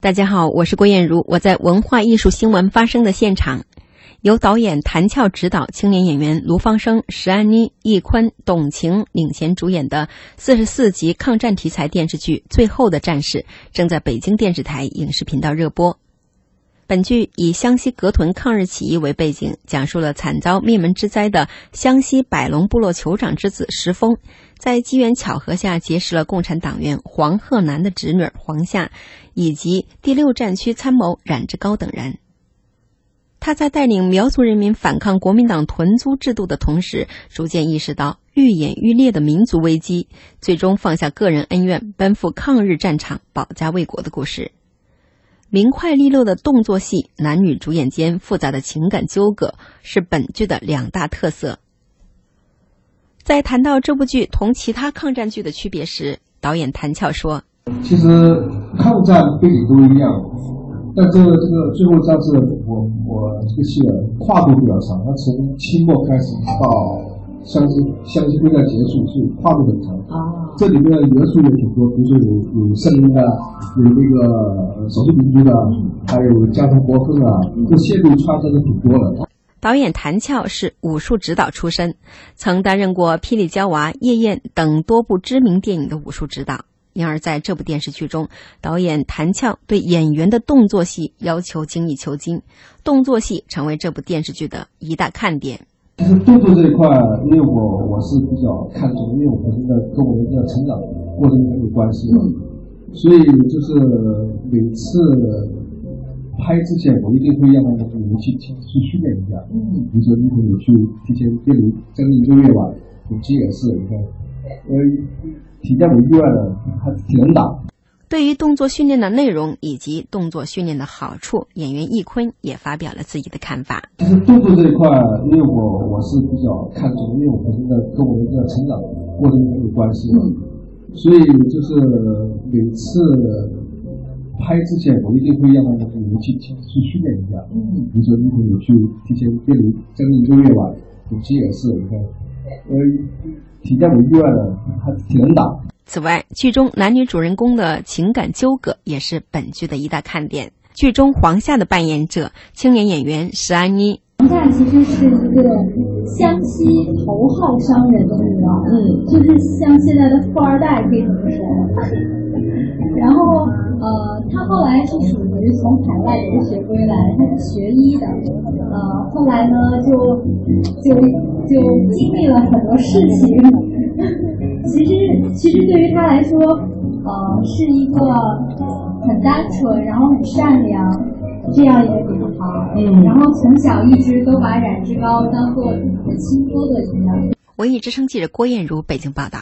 大家好，我是郭艳茹，我在文化艺术新闻发生的现场。由导演谭俏指导，青年演员卢芳生、石安妮、易坤、董晴领衔主演的四十四集抗战题材电视剧《最后的战士》正在北京电视台影视频道热播。本剧以湘西格屯抗日起义为背景，讲述了惨遭灭门之灾的湘西百龙部落酋长之子石峰，在机缘巧合下结识了共产党员黄鹤南的侄女黄夏，以及第六战区参谋冉志高等人。他在带领苗族人民反抗国民党屯租制度的同时，逐渐意识到愈演愈烈的民族危机，最终放下个人恩怨，奔赴抗日战场，保家卫国的故事。明快利落的动作戏，男女主演间复杂的情感纠葛，是本剧的两大特色。在谈到这部剧同其他抗战剧的区别时，导演谭俏说：“其实抗战背景都一样，但这个这个最后战士，我我这个戏跨度比较长，它从清末开始到。”湘西湘西会在结束是跨度很长啊，这里面元素也挺多，比如说有有圣人的，有那个少数民族的，还有家庭国恨啊，这线路穿插的挺多的。导演谭俏是武术指导出身，曾担任过《霹雳娇娃》《夜宴》等多部知名电影的武术指导，因而在这部电视剧中，导演谭俏对演员的动作戏要求精益求精，动作戏成为这部电视剧的一大看点。其实动作这一块，因为我我是比较看重，因为我本身的跟我的成长过程很有关系嘛，所以就是每次拍之前，我一定会让你们去去训练一下。嗯，比如说一会儿去提前练将近一个月吧，估计也是，你看，呃，体验没意外的，还挺能打。对于动作训练的内容以及动作训练的好处，演员易坤也发表了自己的看法。其实动作这一块，因为我我是比较看重，因为我本身的跟我的这个成长过程中有关系嘛，所以就是每次拍之前，我一定会让他们去去训练一下。嗯，比如说如果你去提前练将近一个月吧，武器也是，你看，呃，体验没意外的，还挺能打。此外，剧中男女主人公的情感纠葛也是本剧的一大看点。剧中黄夏的扮演者青年演员石安妮，黄夏其实是一个湘西头号商人的女儿，嗯，就是像现在的富二代可以这么说。然后，呃，她后来是属于从海外留学归来，她是学医的，呃，后来呢就就就经历了很多事情。其实，其实对于他来说，呃，是一个很单纯，然后很善良这样一个女孩。嗯。然后从小一直都把冉志高当做自己的亲哥哥一样。文艺之声记者郭艳茹北京报道。